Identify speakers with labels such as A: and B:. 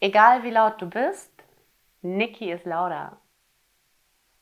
A: Egal wie laut du bist, Niki ist lauter.